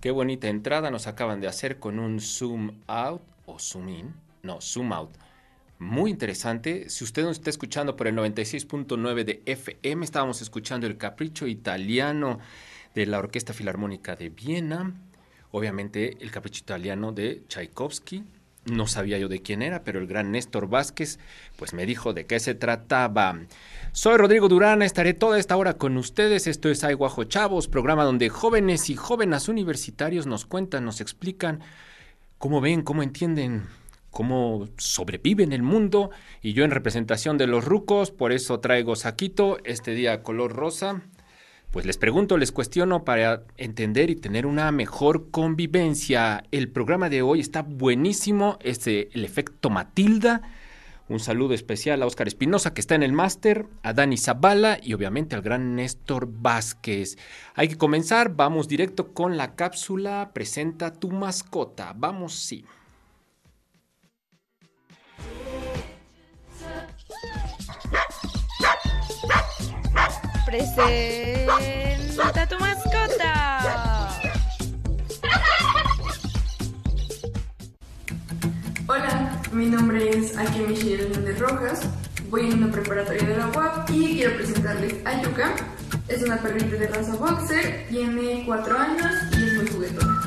Qué bonita entrada nos acaban de hacer con un zoom out o zoom in. No, zoom out. Muy interesante. Si usted nos está escuchando por el 96.9 de FM, estábamos escuchando el Capricho Italiano de la Orquesta Filarmónica de Viena. Obviamente el Capricho Italiano de Tchaikovsky. No sabía yo de quién era, pero el gran Néstor Vázquez pues me dijo de qué se trataba. Soy Rodrigo Durán, estaré toda esta hora con ustedes. Esto es Ay Guajo Chavos, programa donde jóvenes y jóvenes universitarios nos cuentan, nos explican cómo ven, cómo entienden, cómo sobreviven el mundo. Y yo en representación de los rucos, por eso traigo saquito, este día color rosa. Pues les pregunto, les cuestiono para entender y tener una mejor convivencia. El programa de hoy está buenísimo, es el efecto Matilda un saludo especial a Óscar Espinosa, que está en el máster, a Dani Zavala y obviamente al gran Néstor Vázquez. Hay que comenzar, vamos directo con la cápsula. Presenta tu mascota. Vamos, sí. Presenta tu mascota. Hola, mi nombre es Aki Michelle Hernández Rojas, voy en una preparatoria de la UAP y quiero presentarles a Yuka. Es una perrita de raza boxer, tiene 4 años y es muy juguetona.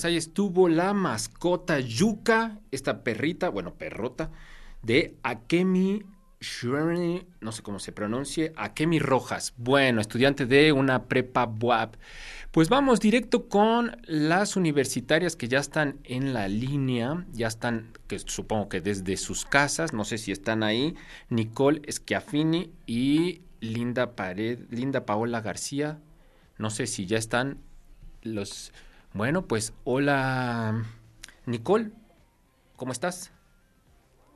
Pues ahí estuvo la mascota Yuka, esta perrita, bueno, perrota, de Akemi Shirley, no sé cómo se pronuncie, Akemi Rojas. Bueno, estudiante de una prepa WAP. Pues vamos directo con las universitarias que ya están en la línea, ya están, que supongo que desde sus casas, no sé si están ahí, Nicole Schiaffini y Linda Pared, Linda Paola García. No sé si ya están los. Bueno, pues hola, Nicole, ¿cómo estás?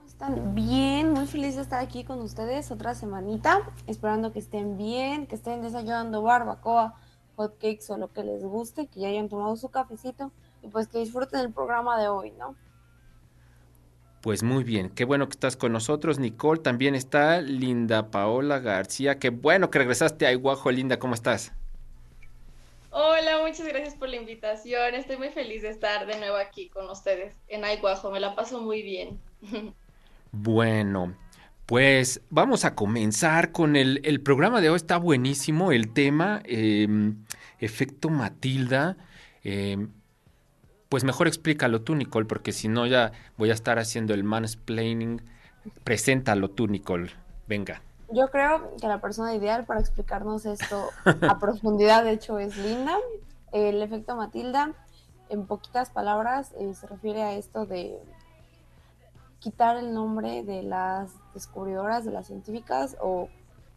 Están bien, muy feliz de estar aquí con ustedes otra semanita, esperando que estén bien, que estén desayunando barbacoa hotcakes o lo que les guste, que ya hayan tomado su cafecito y pues que disfruten el programa de hoy, ¿no? Pues muy bien, qué bueno que estás con nosotros, Nicole. También está Linda Paola García. Qué bueno que regresaste a Iguajo, Linda, ¿cómo estás? Hola, muchas gracias por la invitación. Estoy muy feliz de estar de nuevo aquí con ustedes en Aiguajo. Me la paso muy bien. Bueno, pues vamos a comenzar con el, programa de hoy. Está buenísimo el tema, eh, efecto Matilda. Eh, pues mejor explícalo tú, Nicole, porque si no ya voy a estar haciendo el mansplaining. Preséntalo tú, Nicole. Venga. Yo creo que la persona ideal para explicarnos esto a profundidad, de hecho, es Linda. El efecto Matilda, en poquitas palabras, eh, se refiere a esto de quitar el nombre de las descubridoras, de las científicas o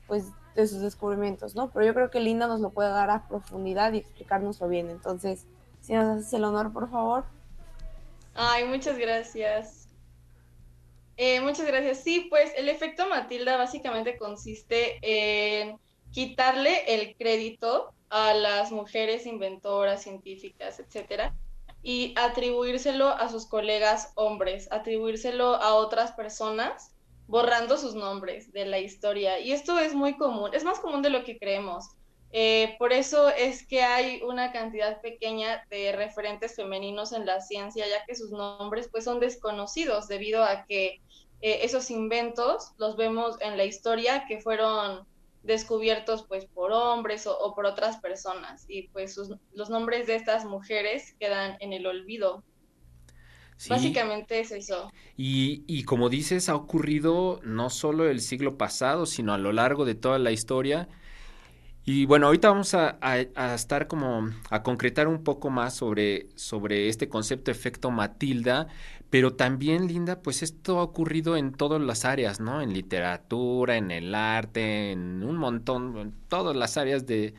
pues de sus descubrimientos, ¿no? Pero yo creo que Linda nos lo puede dar a profundidad y explicárnoslo bien. Entonces, si nos haces el honor, por favor. Ay, muchas gracias. Eh, muchas gracias. Sí, pues el efecto Matilda básicamente consiste en quitarle el crédito a las mujeres inventoras, científicas, etcétera, y atribuírselo a sus colegas hombres, atribuírselo a otras personas, borrando sus nombres de la historia. Y esto es muy común, es más común de lo que creemos. Eh, por eso es que hay una cantidad pequeña de referentes femeninos en la ciencia, ya que sus nombres pues son desconocidos debido a que eh, esos inventos los vemos en la historia que fueron descubiertos pues por hombres o, por otras personas y pues los nombres de estas mujeres quedan en el olvido. Básicamente es eso. Y, y, como dices, ha ocurrido no solo el siglo pasado, sino a lo largo de toda la historia. Y bueno, ahorita vamos a, estar como a concretar un poco más sobre, sobre este concepto efecto Matilda, pero también, Linda, pues esto ha ocurrido en todas las áreas, ¿no? En literatura, en el arte, en un montón, en todas las áreas de,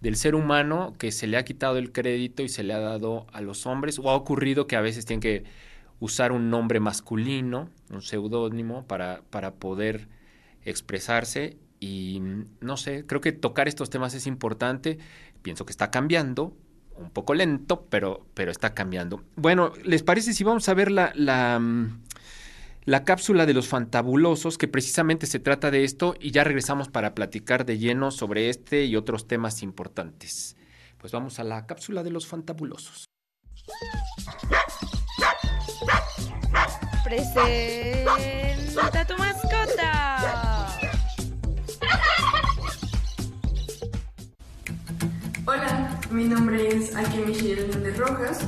del ser humano que se le ha quitado el crédito y se le ha dado a los hombres, o ha ocurrido que a veces tienen que usar un nombre masculino, un seudónimo, para, para poder expresarse y no sé, creo que tocar estos temas es importante. Pienso que está cambiando, un poco lento, pero, pero está cambiando. Bueno, ¿les parece si vamos a ver la, la, mm, la cápsula de los fantabulosos, que precisamente se trata de esto, y ya regresamos para platicar de lleno sobre este y otros temas importantes? Pues vamos a la cápsula de los fantabulosos. Presenta tu mascota. Hola, mi nombre es Michelle Hernández Rojas,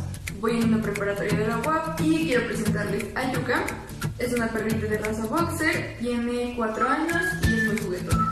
voy en una preparatoria de la UAP y quiero presentarles a Yuka. Es una perrita de raza boxer, tiene 4 años y es muy juguetona.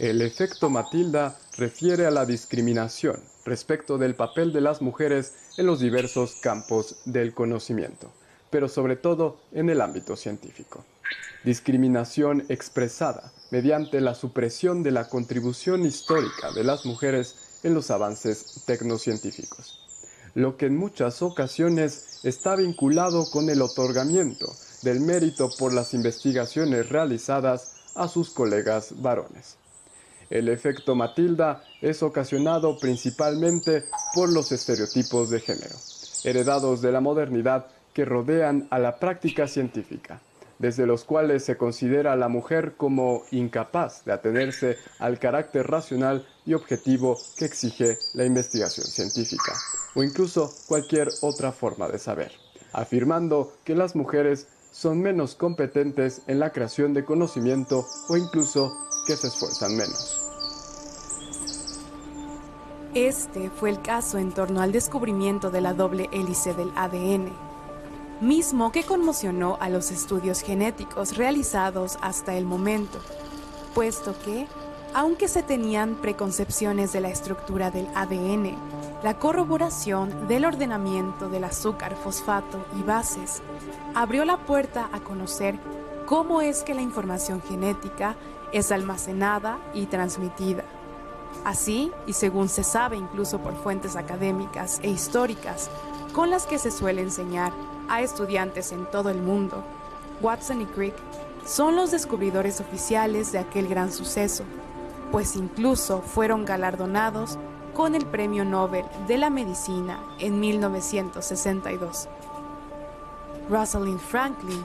El efecto Matilda refiere a la discriminación respecto del papel de las mujeres en los diversos campos del conocimiento, pero sobre todo en el ámbito científico. Discriminación expresada mediante la supresión de la contribución histórica de las mujeres en los avances tecnocientíficos, lo que en muchas ocasiones está vinculado con el otorgamiento del mérito por las investigaciones realizadas a sus colegas varones. El efecto Matilda es ocasionado principalmente por los estereotipos de género, heredados de la modernidad que rodean a la práctica científica, desde los cuales se considera a la mujer como incapaz de atenerse al carácter racional y objetivo que exige la investigación científica, o incluso cualquier otra forma de saber, afirmando que las mujeres son menos competentes en la creación de conocimiento o incluso que se esfuerzan menos. Este fue el caso en torno al descubrimiento de la doble hélice del ADN, mismo que conmocionó a los estudios genéticos realizados hasta el momento, puesto que, aunque se tenían preconcepciones de la estructura del ADN, la corroboración del ordenamiento del azúcar, fosfato y bases abrió la puerta a conocer cómo es que la información genética es almacenada y transmitida. Así, y según se sabe incluso por fuentes académicas e históricas, con las que se suele enseñar a estudiantes en todo el mundo, Watson y Crick son los descubridores oficiales de aquel gran suceso, pues incluso fueron galardonados con el Premio Nobel de la Medicina en 1962. Rosalind Franklin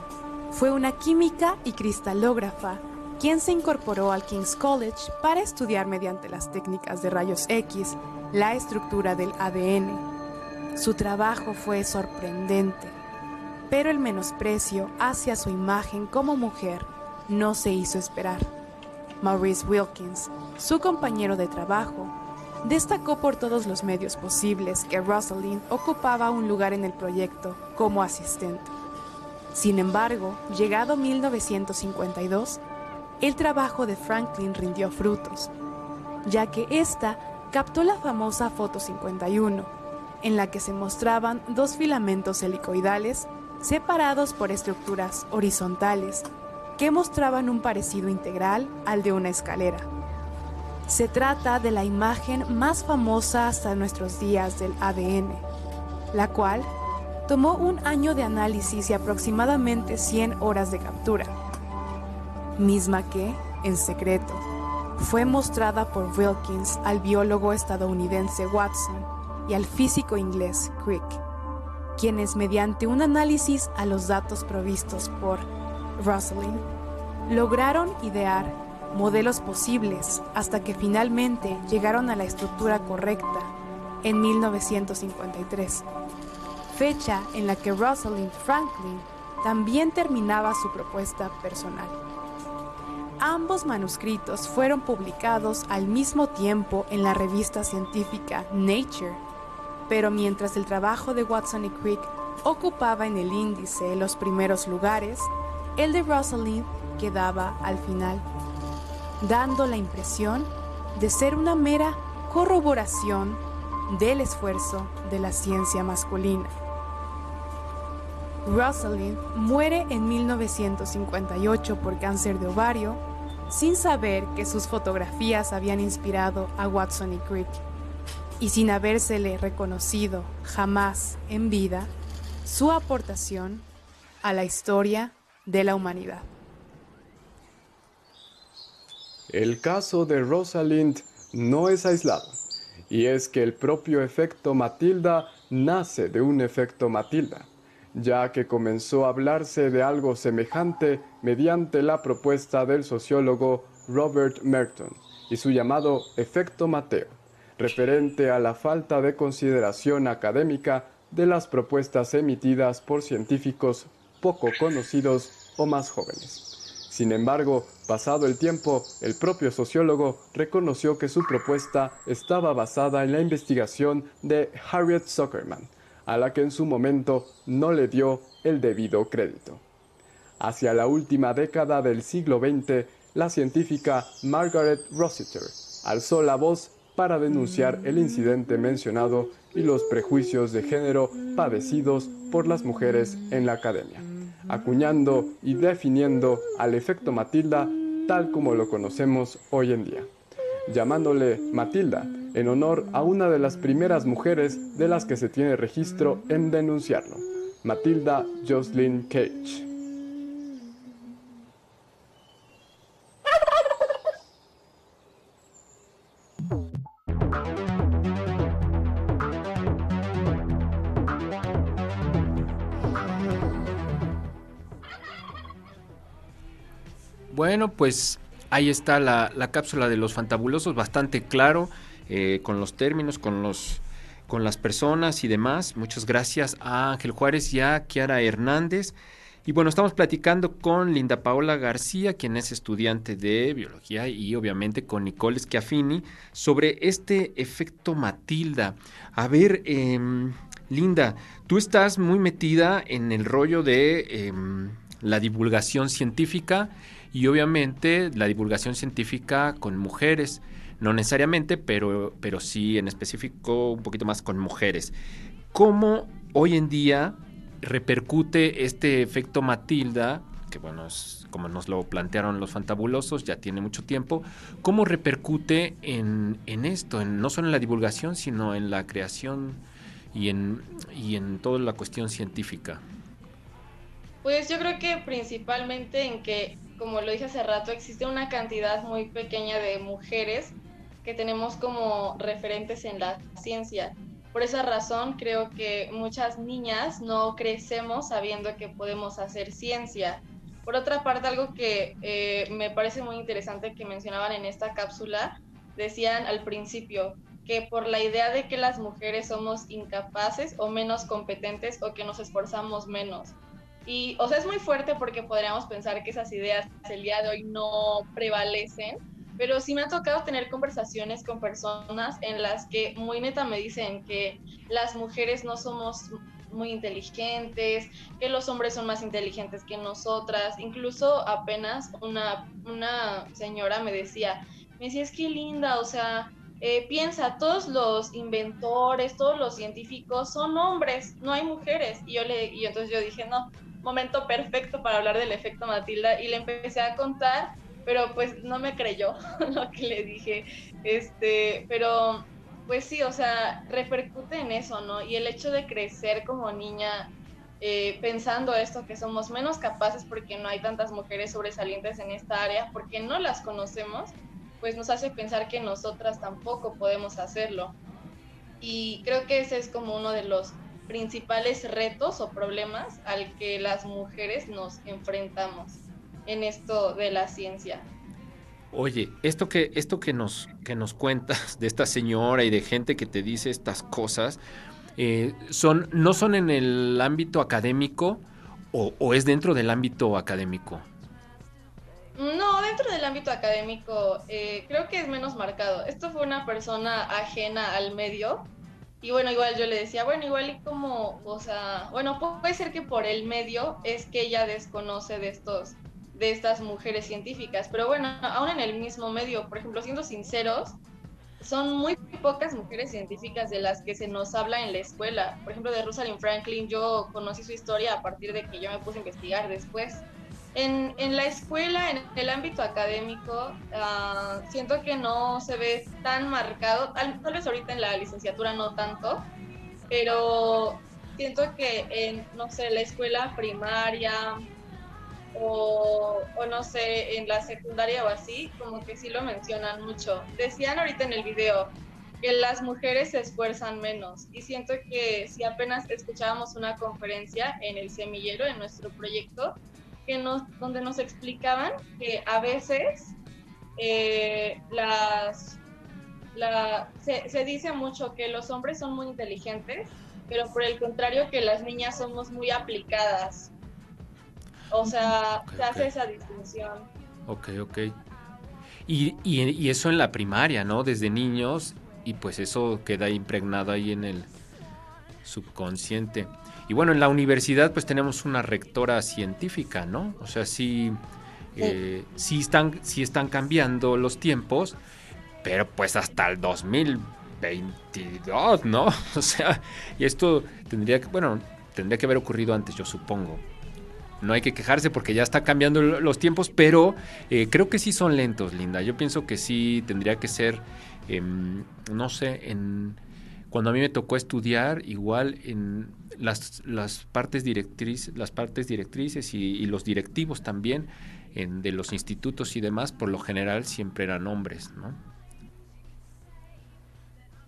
fue una química y cristalógrafa quien se incorporó al King's College para estudiar mediante las técnicas de rayos X la estructura del ADN. Su trabajo fue sorprendente, pero el menosprecio hacia su imagen como mujer no se hizo esperar. Maurice Wilkins, su compañero de trabajo, destacó por todos los medios posibles que Rosalind ocupaba un lugar en el proyecto como asistente. Sin embargo, llegado 1952, el trabajo de Franklin rindió frutos, ya que ésta captó la famosa foto 51, en la que se mostraban dos filamentos helicoidales separados por estructuras horizontales que mostraban un parecido integral al de una escalera. Se trata de la imagen más famosa hasta nuestros días del ADN, la cual tomó un año de análisis y aproximadamente 100 horas de captura, misma que, en secreto, fue mostrada por Wilkins al biólogo estadounidense Watson y al físico inglés Crick, quienes mediante un análisis a los datos provistos por Rosalind lograron idear modelos posibles hasta que finalmente llegaron a la estructura correcta en 1953, fecha en la que Rosalind Franklin también terminaba su propuesta personal. Ambos manuscritos fueron publicados al mismo tiempo en la revista científica Nature, pero mientras el trabajo de Watson y Crick ocupaba en el índice los primeros lugares, el de Rosalind quedaba al final, dando la impresión de ser una mera corroboración del esfuerzo de la ciencia masculina. Rosalind muere en 1958 por cáncer de ovario, sin saber que sus fotografías habían inspirado a Watson y Crick, y sin habérsele reconocido jamás en vida su aportación a la historia de la humanidad. El caso de Rosalind no es aislado, y es que el propio efecto Matilda nace de un efecto Matilda ya que comenzó a hablarse de algo semejante mediante la propuesta del sociólogo Robert Merton y su llamado efecto Mateo, referente a la falta de consideración académica de las propuestas emitidas por científicos poco conocidos o más jóvenes. Sin embargo, pasado el tiempo, el propio sociólogo reconoció que su propuesta estaba basada en la investigación de Harriet Zuckerman, a la que en su momento no le dio el debido crédito. Hacia la última década del siglo XX, la científica Margaret Rossiter alzó la voz para denunciar el incidente mencionado y los prejuicios de género padecidos por las mujeres en la academia, acuñando y definiendo al efecto Matilda tal como lo conocemos hoy en día, llamándole Matilda en honor a una de las primeras mujeres de las que se tiene registro en denunciarlo, Matilda Jocelyn Cage. Bueno, pues ahí está la, la cápsula de los fantabulosos, bastante claro. Eh, con los términos, con los con las personas y demás. Muchas gracias a Ángel Juárez y a Kiara Hernández. Y bueno, estamos platicando con Linda Paola García, quien es estudiante de biología, y obviamente con Nicole Schiaffini sobre este efecto Matilda. A ver, em, Linda, tú estás muy metida en el rollo de em, la divulgación científica y obviamente la divulgación científica con mujeres no necesariamente, pero, pero sí en específico un poquito más con mujeres. ¿Cómo hoy en día repercute este efecto Matilda, que bueno, es como nos lo plantearon los fantabulosos, ya tiene mucho tiempo, cómo repercute en, esto, en, no solo en la divulgación, sino en la creación y en, y en toda la cuestión científica? Pues yo creo que principalmente en que, como lo dije hace rato, existe una cantidad muy pequeña de mujeres que tenemos como referentes en la ciencia. Por esa razón creo que muchas niñas no crecemos sabiendo que podemos hacer ciencia. Por otra parte, algo que eh, me parece muy interesante que mencionaban en esta cápsula, decían al principio que por la idea de que las mujeres somos incapaces o menos competentes o que nos esforzamos menos. Y, o sea, es muy fuerte porque podríamos pensar que esas ideas el día de hoy no prevalecen, pero sí me ha tocado tener conversaciones con personas en las que muy neta me dicen que las mujeres no somos muy inteligentes, que los hombres son más inteligentes que nosotras. Incluso apenas una, una señora me decía, me decía, es que linda, o sea, eh, piensa, todos los inventores, todos los científicos son hombres, no hay mujeres. Y yo le, y entonces yo dije, no, momento perfecto para hablar del efecto Matilda y le empecé a contar, pero pues no me creyó lo que le dije. Este, pero pues sí, o sea, repercute en eso, ¿no? Y el hecho de crecer como niña eh, pensando esto, que somos menos capaces porque no hay tantas mujeres sobresalientes en esta área, porque no las conocemos, pues nos hace pensar que nosotras tampoco podemos hacerlo. Y creo que ese es como uno de los principales retos o problemas al que las mujeres nos enfrentamos en esto de la ciencia. Oye, esto que, esto que nos, que nos cuentas de esta señora y de gente que te dice estas cosas, eh, son, ¿no son en el ámbito académico o, o, es dentro del ámbito académico? No, dentro del ámbito académico eh, creo que es menos marcado. Esto fue una persona ajena al medio y bueno, igual yo le decía, bueno, igual y como, o sea, bueno, puede ser que por el medio es que ella desconoce de estos de estas mujeres científicas, pero bueno, aún en el mismo medio, por ejemplo, siendo sinceros, son muy pocas mujeres científicas de las que se nos habla en la escuela. Por ejemplo, de Rosalind Franklin, yo conocí su historia a partir de que yo me puse a investigar después. En, en la escuela, en el ámbito académico, uh, siento que no se ve tan marcado, tal, vez ahorita en la licenciatura no tanto, pero siento que en, no sé, la escuela primaria, o, o, no sé, en la secundaria o así, como que sí lo mencionan mucho. Decían ahorita en el video que las mujeres se esfuerzan menos y siento que si apenas escuchábamos una conferencia en el semillero, en nuestro proyecto, que nos, donde nos explicaban que a veces eh, las, la, se, se dice mucho que los hombres son muy inteligentes, pero por el contrario que las niñas somos muy aplicadas o sea, okay, se hace okay. esa distinción. Ok, ok. Y, y, y, eso en la primaria, ¿no? Desde niños, y pues eso queda impregnado ahí en el subconsciente. Y bueno, en la universidad pues tenemos una rectora científica, ¿no? O sea, sí, sí. Eh, sí, están, sí están cambiando los tiempos, pero pues hasta el 2022, ¿no? O sea, y esto tendría que, bueno, tendría que haber ocurrido antes, yo supongo no hay que quejarse porque ya está cambiando los tiempos, pero eh, creo que sí son lentos, Linda. Yo pienso que sí tendría que ser, eh, no sé, en cuando a mí me tocó estudiar, igual en las, las partes directrices, las partes directrices y, y los directivos también en, de los institutos y demás, por lo general siempre eran hombres, ¿no?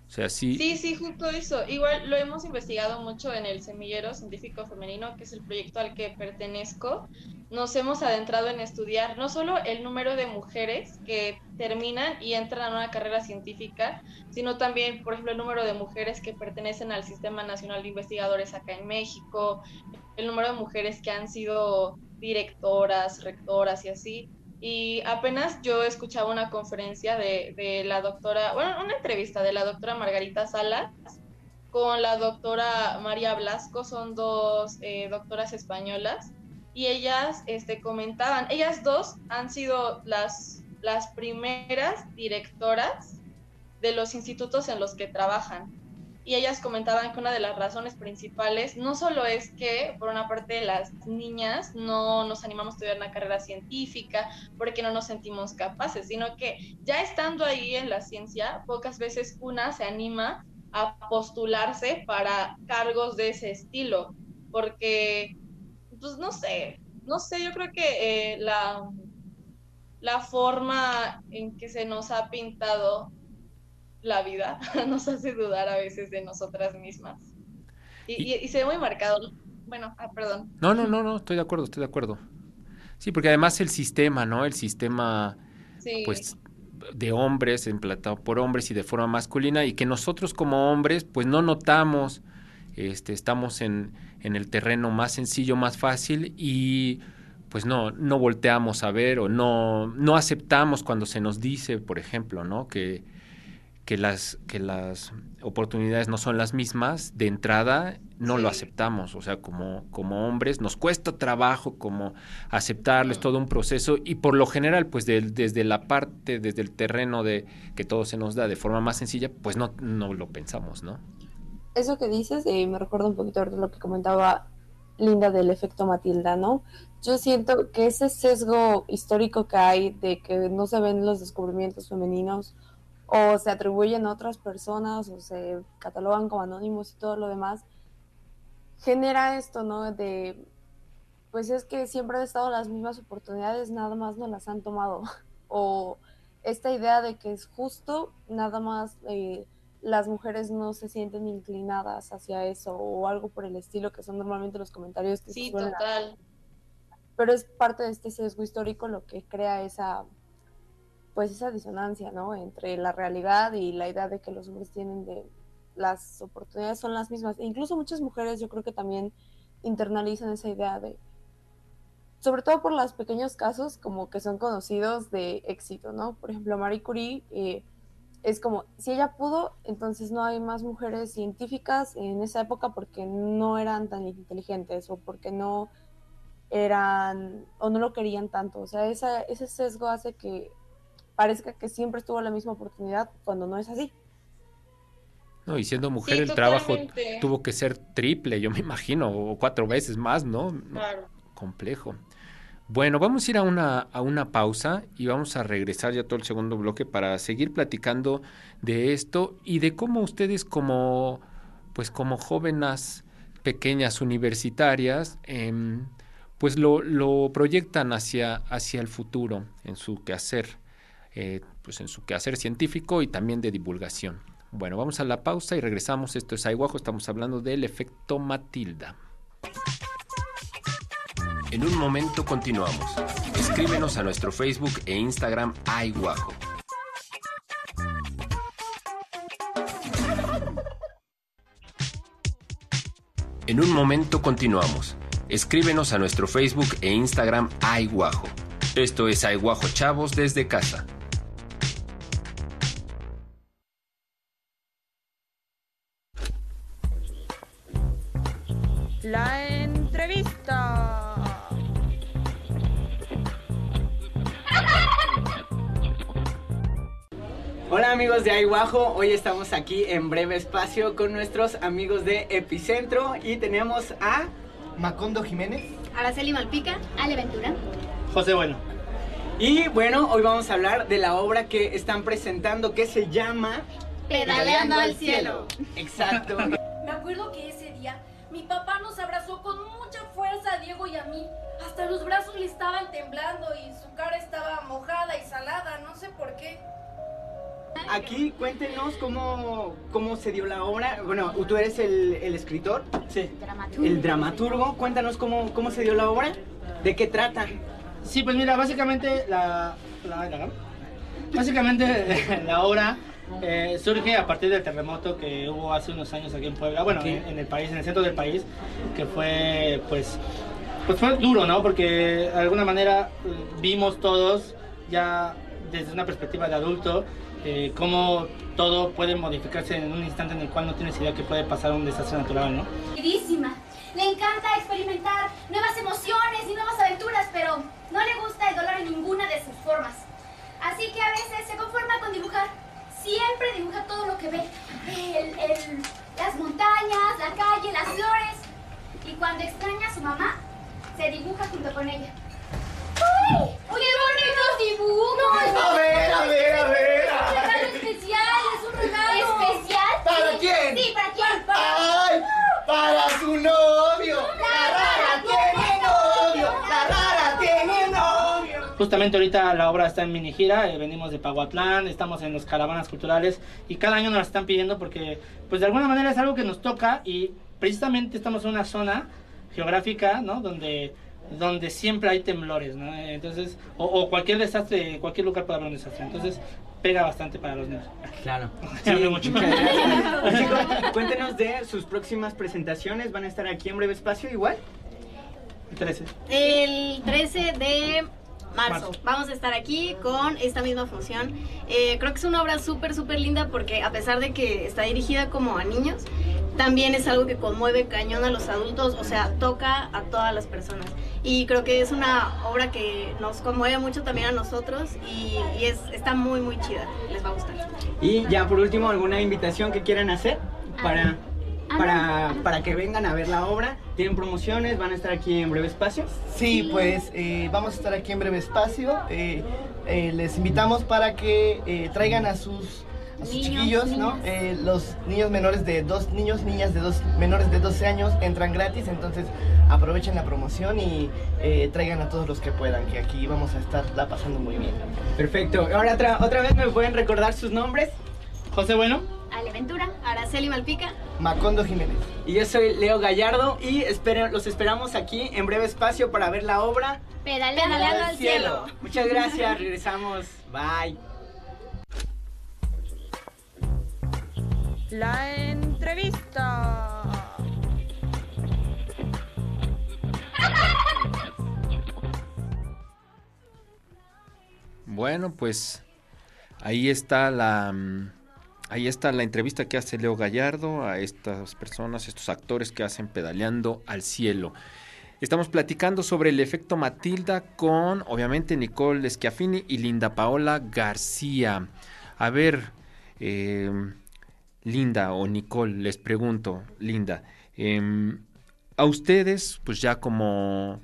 Sí. Sí, sí, justo eso. Igual lo hemos investigado mucho en el Semillero Científico Femenino, que es el proyecto al que pertenezco. Nos hemos adentrado en estudiar no solo el número de mujeres que terminan y entran a una carrera científica, sino también, por ejemplo, el número de mujeres que pertenecen al Sistema Nacional de Investigadores acá en México, el número de mujeres que han sido directoras, rectoras y así. Y apenas yo escuchaba una conferencia de, de, la doctora, bueno, una entrevista de la doctora Margarita Salas con la doctora María Blasco, son dos eh, doctoras españolas, y ellas este, comentaban, ellas dos han sido las, las primeras directoras de los institutos en los que trabajan y ellas comentaban que una de las razones principales no solo es que, por una parte, las niñas no nos animamos a estudiar una carrera científica porque no nos sentimos capaces, sino que ya estando ahí en la ciencia, pocas veces una se anima a postularse para cargos de ese estilo, porque, pues no sé, no sé, yo creo que eh, la, la forma en que se nos ha pintado la vida nos hace dudar a veces de nosotras mismas. Y, y, y, se ve muy marcado. Bueno, ah, perdón. No, no, no, no, estoy de acuerdo, estoy de acuerdo. Sí, porque además el sistema, ¿no? El sistema, sí. pues, de hombres, emplatado por hombres y de forma masculina, y que nosotros como hombres, pues, no notamos, este, estamos en, en el terreno más sencillo, más fácil, y pues no, no volteamos a ver o no, no aceptamos cuando se nos dice, por ejemplo, ¿no? Que, que las, que las oportunidades no son las mismas, de entrada no lo aceptamos. O sea, como, como hombres nos cuesta trabajo como aceptarlo, es todo un proceso y por lo general, pues desde la parte, desde el terreno de que todo se nos da de forma más sencilla, pues no, no lo pensamos, ¿no? Eso que dices eh, me recuerda un poquito de lo que comentaba Linda del efecto Matilda, ¿no? Yo siento que ese sesgo histórico que hay de que no se ven los descubrimientos femeninos o se atribuyen a otras personas o se catalogan como anónimos y todo lo demás, genera esto, ¿no? De, pues es que siempre han estado las mismas oportunidades, nada más no las han tomado. O esta idea de que es justo, nada más eh, las mujeres no se sienten inclinadas hacia eso o algo por el estilo, que son normalmente los comentarios que Sí, se total. pero es parte de este sesgo histórico lo que crea esa pues esa disonancia no entre la realidad y la idea de que los hombres tienen de las oportunidades son las mismas. E incluso muchas mujeres yo creo que también internalizan esa idea de sobre todo por los pequeños casos como que son conocidos de éxito no por ejemplo Marie Curie eh, es como si ella pudo entonces no hay más mujeres científicas en esa época porque no eran tan inteligentes o porque no eran o no lo querían tanto. O sea, esa, ese sesgo hace que parezca que siempre estuvo la misma oportunidad cuando no es así. No, y siendo mujer Sí, el trabajo tuvo que ser triple, yo me imagino, o cuatro veces más, ¿no? No, Claro. Complejo. Bueno, vamos a ir a una, a una pausa y vamos a regresar ya todo el segundo bloque para seguir platicando de esto y de cómo ustedes como, pues como jóvenes pequeñas universitarias, em, pues lo, lo proyectan hacia, hacia el futuro en su quehacer, eh, pues en su quehacer científico y también de divulgación. Bueno, vamos a la pausa y regresamos. Esto es Aiguajo, estamos hablando del efecto Matilda. En un momento continuamos. Escríbenos a nuestro Facebook e Instagram Aiguajo. En un momento continuamos. Escríbenos a nuestro Facebook e Instagram Aiguajo. Esto es Aiguajo Chavos desde casa. Aiguajo, hoy estamos aquí en breve espacio con nuestros amigos de Epicentro y tenemos a Macondo Jiménez. Araceli Malpica, Ale Ventura. José Bueno. y bueno, hoy vamos a hablar de la obra que están presentando que se llama Pedaleando al cielo. Exacto. Me acuerdo que ese día mi papá nos abrazó con mucha fuerza a Diego y a mí. Hasta los brazos le estaban temblando y su cara estaba mojada y salada, no sé por qué. Aquí cuéntenos cómo, cómo se dio la obra. Bueno, tú eres el, el escritor, Sí. el dramaturgo. Cuéntanos cómo, cómo se dio la obra, de qué trata. Sí, pues mira, básicamente la, la- la- básicamente la obra eh, surge a partir del terremoto que hubo hace unos años aquí en Puebla, bueno, en, en el país, en el centro del país, que fue pues pues fue duro, ¿no? Porque de alguna manera eh, vimos todos ya desde una perspectiva de adulto eh, cómo todo puede modificarse en un instante en el cual no tienes idea que puede pasar un desastre natural, ¿no? Queridísima. Le encanta experimentar nuevas emociones y nuevas aventuras, pero no le gusta el dolor en ninguna de sus formas. Así que a veces se conforma con dibujar. Siempre dibuja todo lo que ve. El- el- las montañas, la calle, las flores. Y cuando extraña a su mamá, se dibuja junto con ella. ¡Ay! ¡Qué bonitos dibujos! A ver, a ver, a ver. Es un regalo especial, es un regalo. ¿Especial? ¿Para quién? Sí, ¿para quién? ¡Ay! ¡Para su novio! ¡La rara tiene novio! ¡La rara tiene novio! Justamente ahorita la obra está en mini gira, eh, venimos de Paguatlán, estamos en los caravanas culturales y cada año nos la están pidiendo porque pues de alguna manera es algo que nos toca y precisamente estamos en una zona geográfica, ¿no? Donde donde siempre hay temblores, ¿no? Entonces, o, o cualquier desastre, cualquier lugar puede haber un desastre. Entonces, pega bastante para los niños. Claro. Sí, mucho. Chicos, cuéntenos de sus próximas presentaciones. ¿Van a estar aquí en breve espacio igual? El 13. El 13 de Marzo. Vamos a estar aquí con esta misma función. Eh, creo que es una obra súper, súper linda porque a pesar de que está dirigida como a niños, también es algo que conmueve cañón a los adultos, o sea, toca a todas las personas. Y creo que es una obra que nos conmueve mucho también a nosotros y, y es, está muy, muy chida. Les va a gustar. Y ya por último, ¿alguna invitación que quieran hacer para, para, para que vengan a ver la obra? ¿Tienen promociones? ¿Van a estar aquí en breve espacio? Sí, pues eh, vamos a estar aquí en breve espacio. Eh, eh, les invitamos para que eh, traigan a sus, a sus Niños, chiquillos, ¿no? Eh, los niños menores de dos niños, niñas de dos menores de 12 años entran gratis, entonces aprovechen la promoción y eh, traigan a todos los que puedan, que aquí vamos a estar la pasando muy bien. Perfecto. Ahora otra, otra vez me pueden recordar sus nombres. José Bueno. Ale Ventura, Araceli Malpica. Macondo Jiménez. Y yo soy Leo Gallardo y esperen- los esperamos aquí en breve espacio para ver la obra Pedaleando, al cielo. Muchas gracias, regresamos. Bye. La entrevista. Bueno, pues ahí está la mm, ahí está la entrevista que hace Leo Gallardo a estas personas, estos actores que hacen pedaleando al cielo. Estamos platicando sobre el efecto Matilda con, obviamente, Nicole Schiaffini y Linda Paola García. A ver, eh, Linda o Nicole, les pregunto, Linda, em, a ustedes, pues ya como,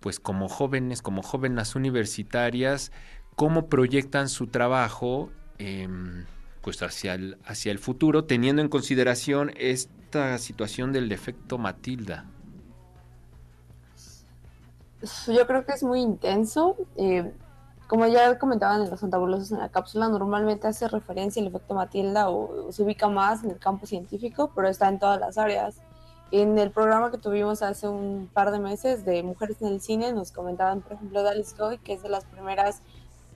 pues como jóvenes, como jóvenes universitarias, ¿cómo proyectan su trabajo, em, pues hacia el, hacia el futuro, teniendo en consideración esta situación del efecto Matilda? Yo creo que es muy intenso. eh, como ya comentaban en los fantabulosos en la cápsula, normalmente hace referencia al efecto Matilda o, se ubica más en el campo científico, pero está en todas las áreas. En el programa que tuvimos hace un par de meses de Mujeres en el Cine, nos comentaban, por ejemplo, Alice Goy, que es de las primeras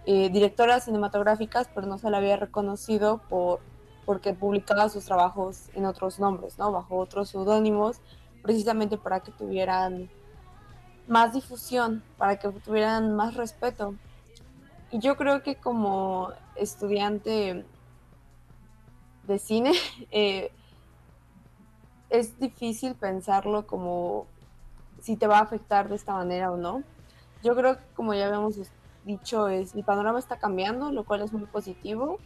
eh, directoras cinematográficas, pero no se la había reconocido por, porque publicaba sus trabajos en otros nombres, ¿no? bajo otros seudónimos, precisamente para que tuvieran más difusión, para que tuvieran más respeto. Y yo creo que como estudiante de cine, eh, es difícil pensarlo como si te va a afectar de esta manera o no. Yo creo que como ya habíamos dicho, es, el panorama está cambiando, lo cual es muy positivo.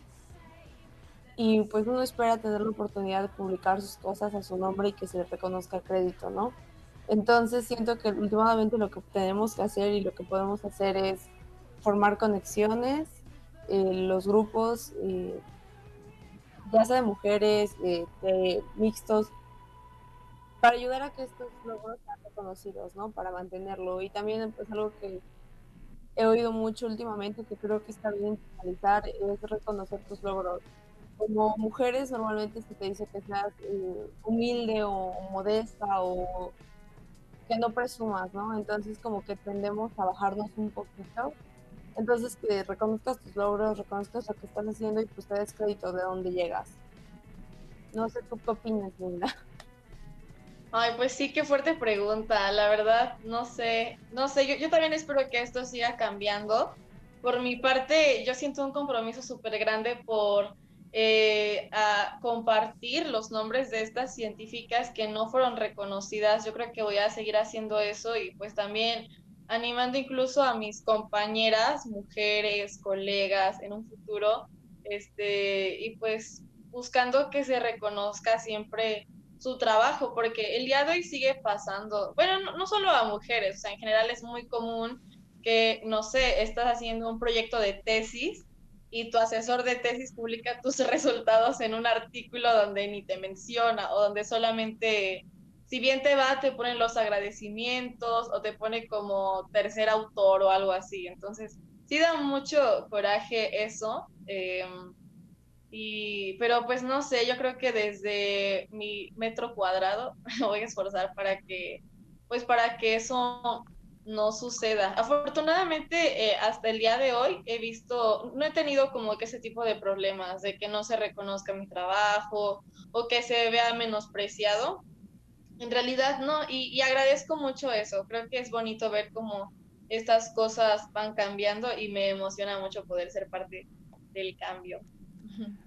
Y pues uno espera tener la oportunidad de publicar sus cosas a su nombre y que se le reconozca el crédito, ¿no? Entonces siento que últimamente lo que tenemos que hacer y lo que podemos hacer es formar conexiones, eh, los grupos, eh, ya sea de mujeres, de mixtos, para ayudar a que estos logros sean reconocidos, ¿no? Para mantenerlo. Y también pues algo que he oído mucho últimamente que creo que está bien realizar es reconocer tus logros. Como mujeres normalmente se te dice que seas eh, humilde o modesta o que no presumas, ¿no? Entonces como que tendemos a bajarnos un poquito. Entonces que reconozcas tus logros, reconozcas lo que estás haciendo y pues te des crédito de dónde llegas. No sé tú qué opinas, Linda. Ay, pues sí, qué fuerte pregunta. La verdad, no sé, no sé, yo, yo también espero que esto siga cambiando. Por mi parte, yo siento un compromiso súper grande por eh, compartir los nombres de estas científicas que no fueron reconocidas. Yo creo que voy a seguir haciendo eso y pues también animando incluso a mis compañeras, mujeres, colegas en un futuro, este, y pues buscando que se reconozca siempre su trabajo, porque el día de hoy sigue pasando, bueno, no, solo a mujeres, o sea, en general es muy común que, no sé, estás haciendo un proyecto de tesis y tu asesor de tesis publica tus resultados en un artículo donde ni te menciona o donde solamente, si bien te va, te ponen los agradecimientos o te pone como tercer autor o algo así. Entonces, sí da mucho coraje eso. Eh, y, pero pues no sé, yo creo que desde mi metro cuadrado me voy a esforzar para que, pues para que eso no suceda. Afortunadamente, eh, hasta el día de hoy he visto, no he tenido como que ese tipo de problemas, de que no se reconozca mi trabajo o que se vea menospreciado. En realidad no, y, y agradezco mucho eso. Creo que es bonito ver como estas cosas van cambiando y me emociona mucho poder ser parte del cambio.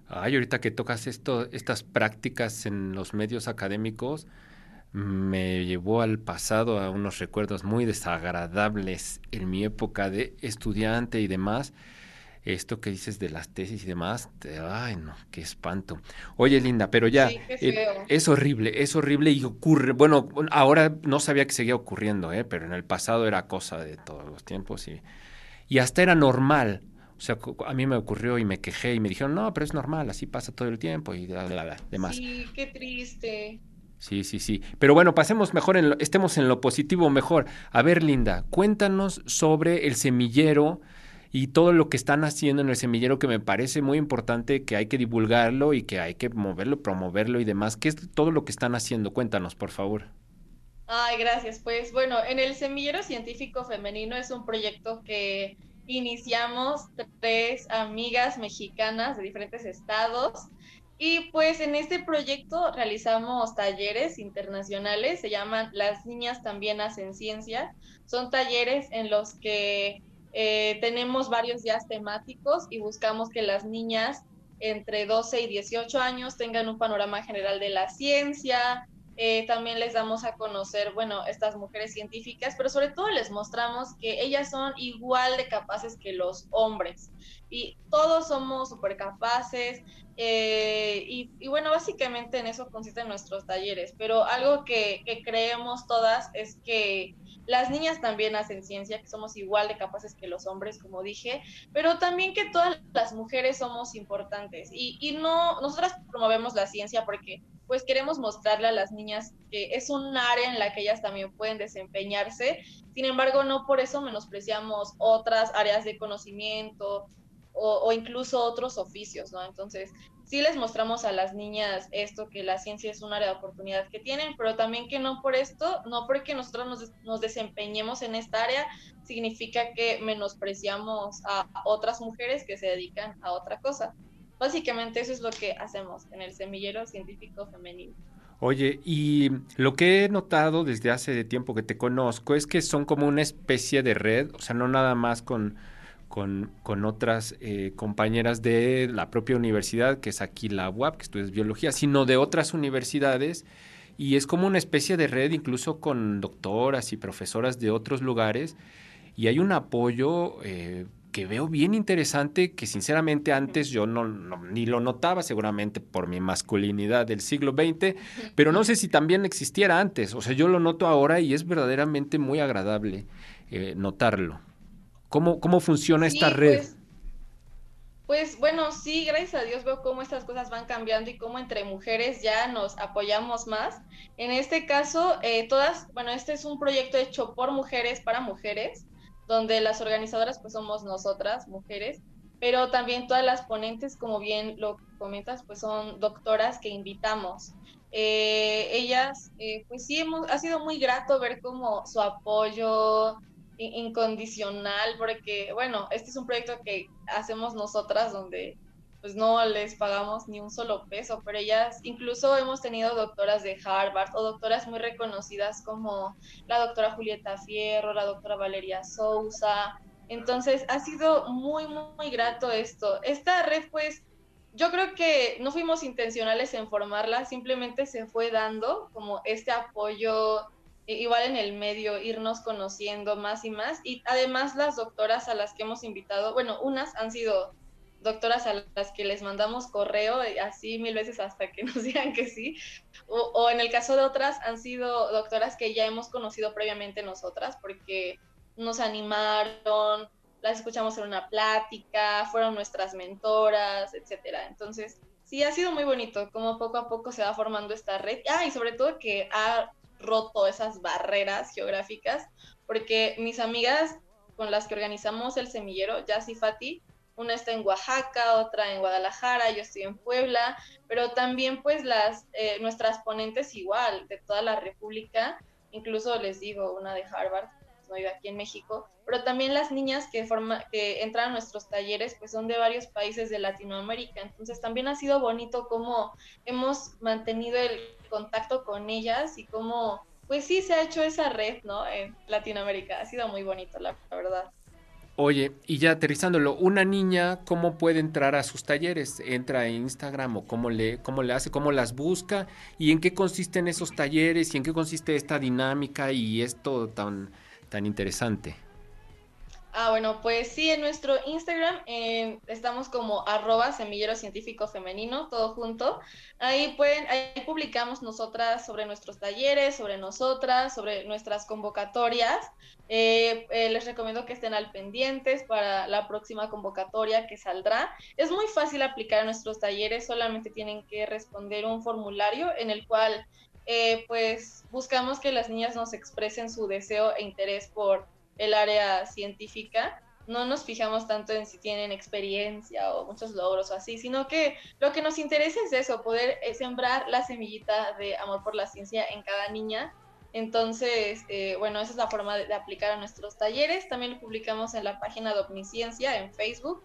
Ay, ahorita que tocas esto, estas prácticas en los medios académicos, me llevó al pasado a unos recuerdos muy desagradables en mi época de estudiante y demás. Esto que dices de las tesis y demás, ay no, qué espanto. Oye, Linda, pero ya eh, es horrible, es horrible y ocurre, bueno, ahora no sabía que seguía ocurriendo, ¿eh? pero en el pasado era cosa de todos los tiempos y, y hasta era normal. O sea, a mí me ocurrió y me quejé y me dijeron, no, pero es normal, así pasa todo el tiempo y demás. Sí, qué triste. Sí, sí, sí. Pero bueno, pasemos mejor, en estemos en lo positivo mejor. A ver, Linda, cuéntanos sobre el semillero y todo lo que están haciendo en el semillero que me parece muy importante que hay que divulgarlo y que hay que moverlo, promoverlo y demás. ¿Qué es todo lo que están haciendo? Cuéntanos, por favor. Ay, gracias. Pues bueno, en el semillero científico femenino es un proyecto que iniciamos tres amigas mexicanas de diferentes estados y pues en este proyecto realizamos talleres internacionales, se llaman Las Niñas también hacen ciencia. Son talleres en los que eh, tenemos varios días temáticos y buscamos que las niñas entre 12 y 18 años tengan un panorama general de la ciencia, eh, también les damos a conocer, bueno, estas mujeres científicas, pero sobre todo les mostramos que ellas son igual de capaces que los hombres. Y todos somos súper capaces eh, y, bueno, básicamente en eso consisten nuestros talleres, pero algo que, que creemos todas es que las niñas también hacen ciencia, que somos igual de capaces que los hombres, como dije, pero también que todas las mujeres somos importantes. Y, y no, nosotras promovemos la ciencia porque pues queremos mostrarle a las niñas que es un área en la que ellas también pueden desempeñarse. Sin embargo, no por eso menospreciamos otras áreas de conocimiento o, o incluso otros oficios, ¿no? Entonces, sí les mostramos a las niñas esto, que la ciencia es un área de oportunidad que tienen, pero también que no por esto, no porque nosotros nos, desempeñemos en esta área, significa que menospreciamos a otras mujeres que se dedican a otra cosa. Básicamente eso es lo que hacemos en el semillero científico femenino. Oye, y lo que he notado desde hace tiempo que te conozco es que son como una especie de red, o sea, no nada más con con, con otras eh, compañeras de la propia universidad, que es aquí la UAP, que estudias biología, sino de otras universidades. Y es como una especie de red, incluso con doctoras y profesoras de otros lugares. Y hay un apoyo eh, que veo bien interesante, que sinceramente antes yo no, ni lo notaba, seguramente por mi masculinidad del siglo XX, pero no sé si también existiera antes. O sea, yo lo noto ahora y es verdaderamente muy agradable eh, notarlo. ¿Cómo, cómo funciona esta red? Pues, pues, bueno, sí, gracias a Dios veo cómo estas cosas van cambiando y cómo entre mujeres ya nos apoyamos más. En este caso, eh, todas, bueno, este es un proyecto hecho por mujeres para mujeres, donde las organizadoras pues somos nosotras, mujeres, pero también todas las ponentes, como bien lo comentas, pues son doctoras que invitamos. Eh, ellas, eh, pues sí, hemos, ha sido muy grato ver cómo su apoyo, incondicional, porque, bueno, este es un proyecto que hacemos nosotras donde pues no les pagamos ni un solo peso, pero ellas, incluso hemos tenido doctoras de Harvard o doctoras muy reconocidas como la doctora Julieta Fierro, la doctora Valeria Sousa. Entonces, ha sido muy, muy, muy grato esto. Esta red, pues, yo creo que no fuimos intencionales en formarla, simplemente se fue dando como este apoyo igual en el medio, irnos conociendo más y más. Y además las doctoras a las que hemos invitado, bueno, unas han sido doctoras a las que les mandamos correo eh, así mil veces hasta que nos digan que sí, o, o, en el caso de otras han sido doctoras que ya hemos conocido previamente nosotras porque nos animaron, las escuchamos en una plática, fueron nuestras mentoras, etcétera. Entonces, sí ha sido muy bonito cómo poco a poco se va formando esta red. Ah, y sobre todo que ha roto esas barreras geográficas, porque mis amigas con las que organizamos el semillero, Jazz Fati, una está en Oaxaca, otra en Guadalajara, yo estoy en Puebla, pero también pues las eh, nuestras ponentes igual de toda la República, incluso les digo una de Harvard, no vive aquí en México, pero también las niñas que forma, que entran a nuestros talleres pues son de varios países de Latinoamérica, entonces también ha sido bonito cómo hemos mantenido el contacto con ellas y cómo pues sí se ha hecho esa red, ¿no? En Latinoamérica. Ha sido muy bonito, la verdad. Oye, y ya aterrizándolo, una niña, ¿cómo puede entrar a sus talleres? ¿Entra en Instagram o cómo le, cómo le hace, cómo las busca? ¿Y en qué consisten esos talleres? ¿Y en qué consiste esta dinámica y esto tan, tan interesante? Ah, bueno, pues sí, en nuestro Instagram eh, estamos como arroba semillero científico femenino, todo junto. Ahí pueden, ahí publicamos nosotras sobre nuestros talleres, sobre nosotras, sobre nuestras convocatorias. Eh, eh, les recomiendo que estén al pendientes para la próxima convocatoria que saldrá. Es muy fácil aplicar a nuestros talleres, solamente tienen que responder un formulario en el cual pues buscamos que las niñas nos expresen su deseo e interés por el área científica, no nos fijamos tanto en si tienen experiencia o muchos logros o así, sino que lo que nos interesa es eso, poder eh, sembrar la semillita de amor por la ciencia en cada niña. Entonces, eh, bueno, esa es la forma de, aplicar a nuestros talleres. También lo publicamos en la página de Omnisciencia en Facebook,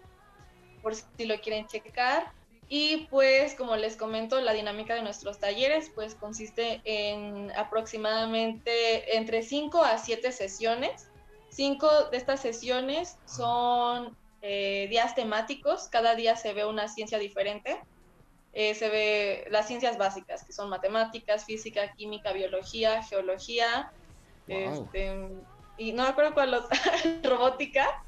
por si lo quieren checar. Y pues, como les comento, la dinámica de nuestros talleres pues consiste en aproximadamente entre 5 a 7 sesiones Cinco de estas sesiones son eh, días temáticos, cada día se ve una ciencia diferente. Eh, se ve las ciencias básicas, que son matemáticas, física, química, biología, geología, este, y no me acuerdo cuál robótica.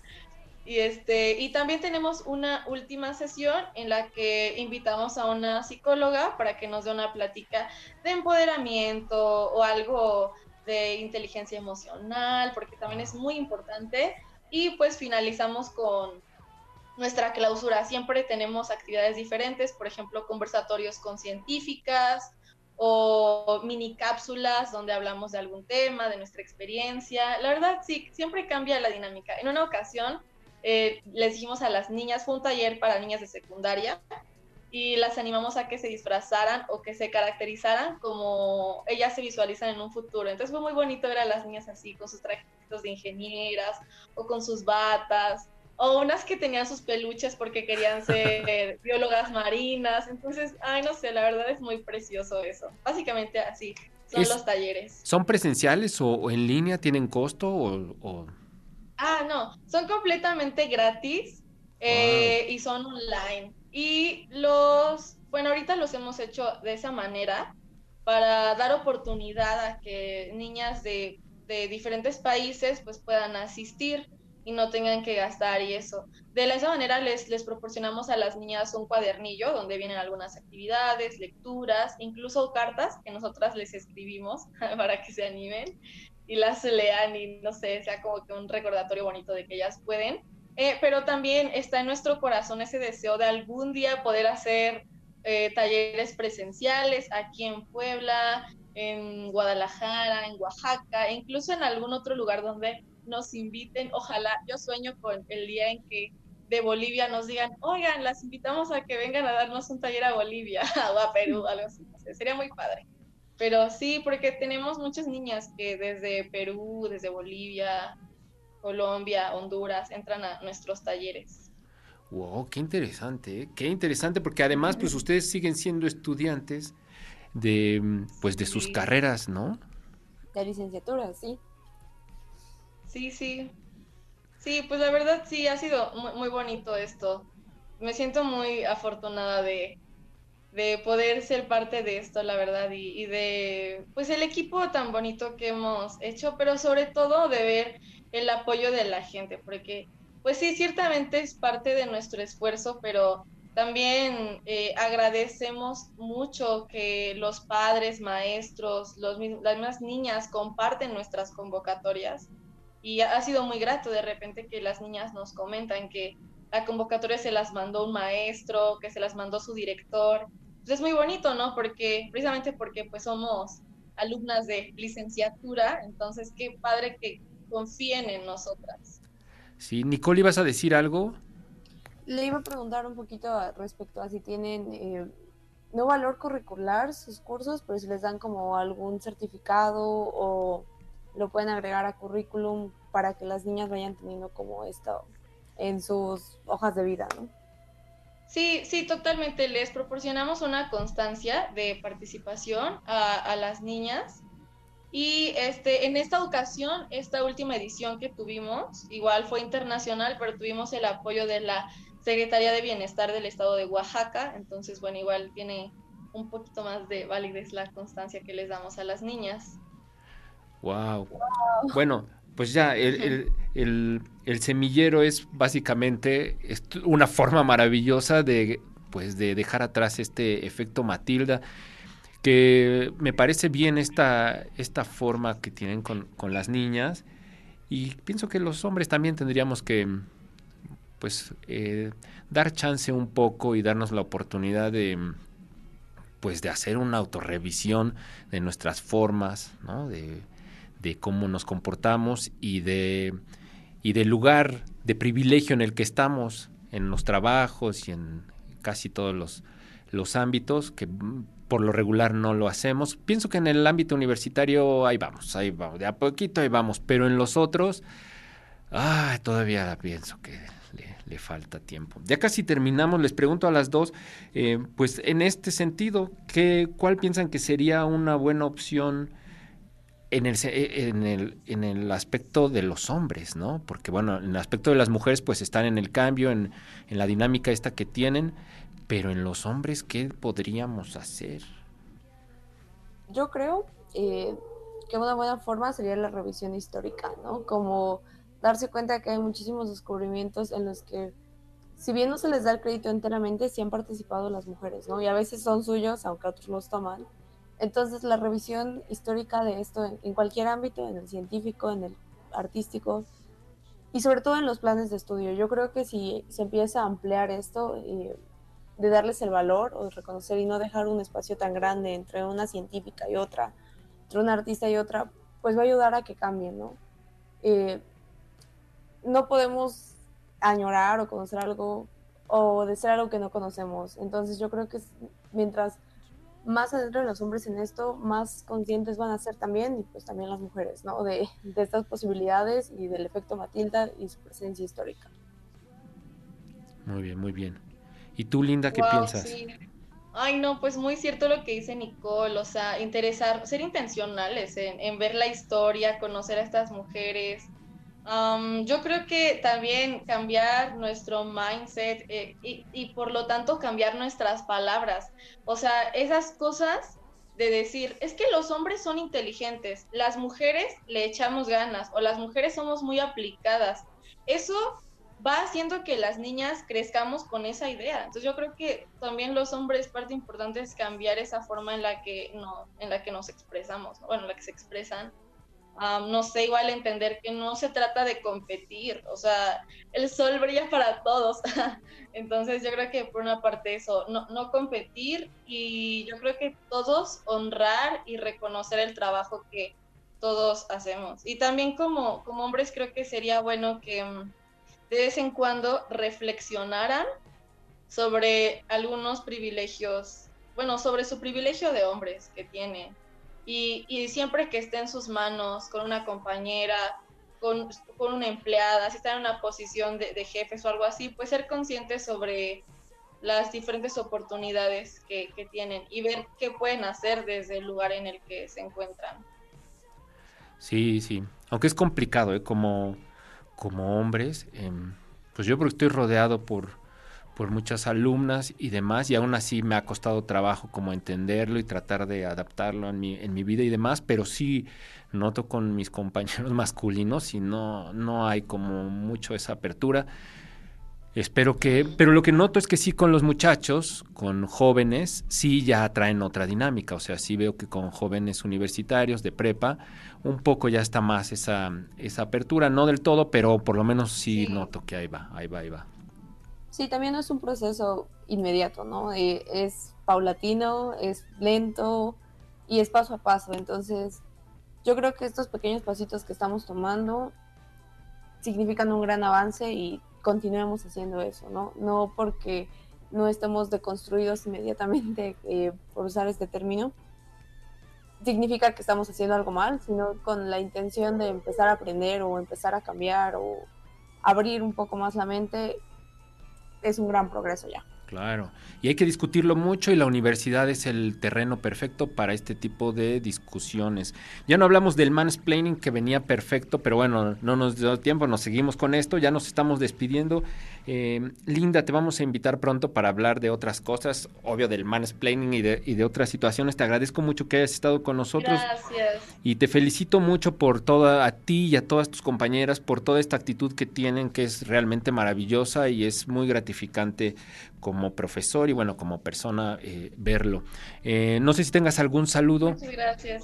Y, este, y también tenemos una última sesión en la que invitamos a una psicóloga para que nos dé una plática de empoderamiento o algo de inteligencia emocional, porque también es muy importante. Y pues finalizamos con nuestra clausura. Siempre tenemos actividades diferentes, por ejemplo, conversatorios con científicas o mini cápsulas donde hablamos de algún tema, de nuestra experiencia. La verdad, sí, siempre cambia la dinámica. En una ocasión eh, les dijimos a las niñas, fue un taller para niñas de secundaria, y las animamos a que se disfrazaran o que se caracterizaran como ellas se visualizan en un futuro. Entonces fue muy bonito ver a las niñas así, con sus trajes de ingenieras o con sus batas, o unas que tenían sus peluches porque querían ser biólogas marinas. Entonces, ay, no sé, la verdad es muy precioso eso. Básicamente así son los talleres. ¿Son presenciales o, en línea? ¿Tienen costo o, Ah, no, son completamente gratis eh, y son online. Y los, bueno, ahorita los hemos hecho de esa manera para dar oportunidad a que niñas de, diferentes países pues puedan asistir y no tengan que gastar y eso. De esa manera les, les proporcionamos a las niñas un cuadernillo donde vienen algunas actividades, lecturas, incluso cartas que nosotras les escribimos para que se animen y las lean y no sé, sea como que un recordatorio bonito de que ellas pueden. Eh, pero también está en nuestro corazón ese deseo de algún día poder hacer eh, talleres presenciales aquí en Puebla, en Guadalajara, en Oaxaca, e incluso en algún otro lugar donde nos inviten. Ojalá, yo sueño con el día en que de Bolivia nos digan, oigan, las invitamos a que vengan a darnos un taller a Bolivia o a Perú, algo así. Sería muy padre. Pero sí, porque tenemos muchas niñas que desde Perú, desde Bolivia, Colombia, Honduras, entran a nuestros talleres. Wow, qué interesante, ¿eh? qué interesante, porque además, pues ustedes siguen siendo estudiantes de, pues, de sus carreras, ¿no? De licenciatura, sí. Sí, sí. Sí, pues la verdad sí, ha sido muy, bonito esto. Me siento muy afortunada de, de poder ser parte de esto, la verdad, y, de, pues, el equipo tan bonito que hemos hecho, pero sobre todo de ver el apoyo de la gente, porque pues sí, ciertamente es parte de nuestro esfuerzo, pero también eh, agradecemos mucho que los padres, maestros, los, las mismas niñas comparten nuestras convocatorias y ha sido muy grato de repente que las niñas nos comentan que la convocatoria se las mandó un maestro, que se las mandó su director. Pues es muy bonito, ¿no? Porque precisamente porque pues somos alumnas de licenciatura, entonces qué padre que confíen en nosotras. Sí, Nicole, ¿ibas a decir algo? Le iba a preguntar un poquito respecto a si tienen eh, no valor curricular sus cursos, pero si les dan como algún certificado o lo pueden agregar a currículum para que las niñas vayan teniendo como esto en sus hojas de vida, ¿no? Sí, sí, totalmente. Les proporcionamos una constancia de participación a, a las niñas Y este, en esta ocasión, esta última edición que tuvimos, igual fue internacional, pero tuvimos el apoyo de la Secretaría de Bienestar del Estado de Oaxaca. Entonces, bueno, igual tiene un poquito más de validez la constancia que les damos a las niñas. Wow. Bueno, pues ya, el, semillero es básicamente una forma maravillosa de, pues, de dejar atrás este efecto Matilda que me parece bien esta, esta forma que tienen con, las niñas y pienso que los hombres también tendríamos que pues eh, dar chance un poco y darnos la oportunidad de pues de hacer una autorrevisión de nuestras formas, ¿no? de, de cómo nos comportamos y de y del lugar de privilegio en el que estamos en los trabajos y en casi todos los, los ámbitos que por lo regular no lo hacemos. Pienso que en el ámbito universitario ahí vamos, ahí vamos, de a poquito ahí vamos, pero en los otros, ah, todavía pienso que le, falta tiempo. Ya casi terminamos, les pregunto a las dos, eh, pues en este sentido, ¿qué, ¿cuál piensan que sería una buena opción? En el, en, el, en el aspecto de los hombres, ¿no? Porque bueno, en el aspecto de las mujeres pues están en el cambio, en, en la dinámica esta que tienen, pero en los hombres, ¿qué podríamos hacer? Yo creo eh, que una buena forma sería la revisión histórica, ¿no? Como darse cuenta que hay muchísimos descubrimientos en los que, si bien no se les da el crédito enteramente, sí han participado las mujeres, ¿no? Y a veces son suyos, aunque otros los toman. Entonces, la revisión histórica de esto en, cualquier ámbito, en el científico, en el artístico, y sobre todo en los planes de estudio. Yo creo que si se empieza a ampliar esto, eh, de darles el valor o de reconocer y no dejar un espacio tan grande entre una científica y otra, entre una artista y otra, pues va a ayudar a que cambien, ¿no? Eh, no podemos añorar o conocer algo o desear algo que no conocemos. Entonces yo creo que mientras más adentro de los hombres en esto, más conscientes van a ser también, y pues también las mujeres, ¿no? De, de estas posibilidades y del efecto Matilda y su presencia histórica. Muy bien, muy bien. ¿Y tú, Linda, qué piensas? Ay, no, pues muy cierto lo que dice Nicole, o sea, interesar, ser intencionales en, ver la historia, conocer a estas mujeres. Yo creo que también cambiar nuestro mindset eh, y, y, por lo tanto cambiar nuestras palabras. O sea, esas cosas de decir, es que los hombres son inteligentes, las mujeres le echamos ganas o las mujeres somos muy aplicadas. Eso va haciendo que las niñas crezcamos con esa idea. Entonces yo creo que también los hombres parte importante es cambiar esa forma en la que no, en la que nos expresamos, bueno, en la que se expresan. No sé, igual entender que no se trata de competir, o sea, el sol brilla para todos. Entonces yo creo que por una parte eso, no, no competir y yo creo que todos honrar y reconocer el trabajo que todos hacemos. Y también como, como hombres creo que sería bueno que mm, de vez en cuando reflexionaran sobre algunos privilegios, bueno, sobre su privilegio de hombres que tienen. Y, siempre que esté en sus manos con una compañera, con, una empleada, si está en una posición de, jefes o algo así, pues ser conscientes sobre las diferentes oportunidades que, tienen y ver qué pueden hacer desde el lugar en el que se encuentran. Sí, sí, aunque es complicado, ¿eh? como como hombres, em, pues yo porque estoy rodeado por, por muchas alumnas y demás, y aún así me ha costado trabajo como entenderlo y tratar de adaptarlo en mi, en mi vida y demás, pero sí noto con mis compañeros masculinos y no, no hay como mucho esa apertura. Espero que, pero lo que noto es que sí con los muchachos, con jóvenes, sí ya traen otra dinámica, o sea, sí veo que con jóvenes universitarios de prepa, un poco ya está más esa, esa apertura, no del todo, pero por lo menos sí, noto que ahí va, ahí va, ahí va. Sí, también no es un proceso inmediato, ¿no? Eh, es paulatino, es lento y es paso a paso, entonces yo creo que estos pequeños pasitos que estamos tomando significan un gran avance y continuemos haciendo eso, ¿no? No porque no estemos deconstruidos inmediatamente, eh, por usar este término, significa que estamos haciendo algo mal, sino con la intención de empezar a aprender o empezar a cambiar o abrir un poco más la mente, es un gran progreso ya. Claro, y hay que discutirlo mucho y la universidad es el terreno perfecto para este tipo de discusiones. Ya no hablamos del mansplaining que venía perfecto, pero bueno, no nos dio tiempo, nos seguimos con esto, ya nos estamos despidiendo. Eh, Linda, te vamos a invitar pronto para hablar de otras cosas, obvio del mansplaining y de, y de otras situaciones. Te agradezco mucho que hayas estado con nosotros. Gracias. Y te felicito mucho por toda, a ti y a todas tus compañeras, por toda esta actitud que tienen, que es realmente maravillosa y es muy gratificante como profesor y bueno, como persona eh, verlo. Eh, no sé si tengas algún saludo. Muchas gracias.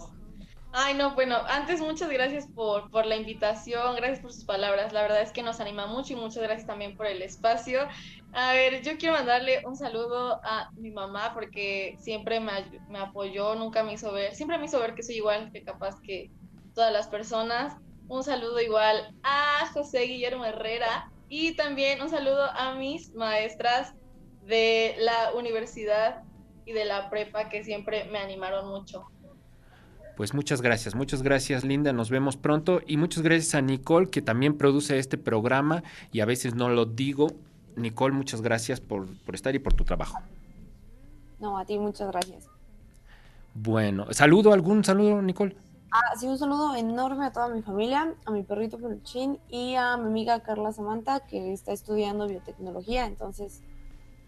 Ay, no, bueno, antes muchas gracias por, por la invitación, gracias por sus palabras, la verdad es que nos anima mucho y muchas gracias también por el espacio. A ver, yo quiero mandarle un saludo a mi mamá porque siempre me, me apoyó, nunca me hizo ver, siempre me hizo ver que soy igual que capaz que todas las personas. Un saludo igual a José Guillermo Herrera y también un saludo a mis maestras de la universidad y de la prepa que siempre me animaron mucho. Pues muchas gracias, muchas gracias Linda, nos vemos pronto y muchas gracias a Nicole que también produce este programa y a veces no lo digo. Nicole, muchas gracias por, por estar y por tu trabajo. No, a ti muchas gracias. Bueno, saludo, algún saludo, Nicole. Ah, sí, un saludo enorme a toda mi familia, a mi perrito Peluchín y a mi amiga Carla Samantha, que está estudiando biotecnología, entonces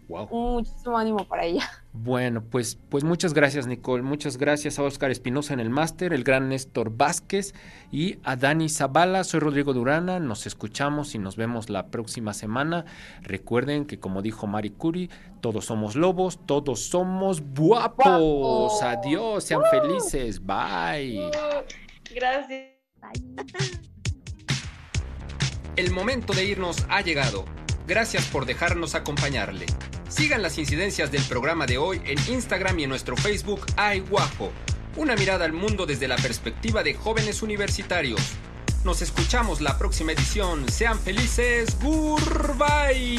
Wow. muchísimo ánimo para ella. Bueno, pues, pues muchas gracias, Nicole. Muchas gracias a Oscar Espinosa en el máster, el gran Néstor Vázquez y a Dani Zavala. Soy Rodrigo Durana. Nos escuchamos y nos vemos la próxima semana. Recuerden que, como dijo Mari Curi, todos somos lobos, todos somos guapos. Adiós, sean felices. Bye. Gracias. El momento de irnos ha llegado. Gracias por dejarnos acompañarle. Sigan las incidencias del programa de hoy en Instagram y en nuestro Facebook Ay. Una mirada al mundo desde la perspectiva de jóvenes universitarios. Nos escuchamos la próxima edición. Sean felices. Goodbye.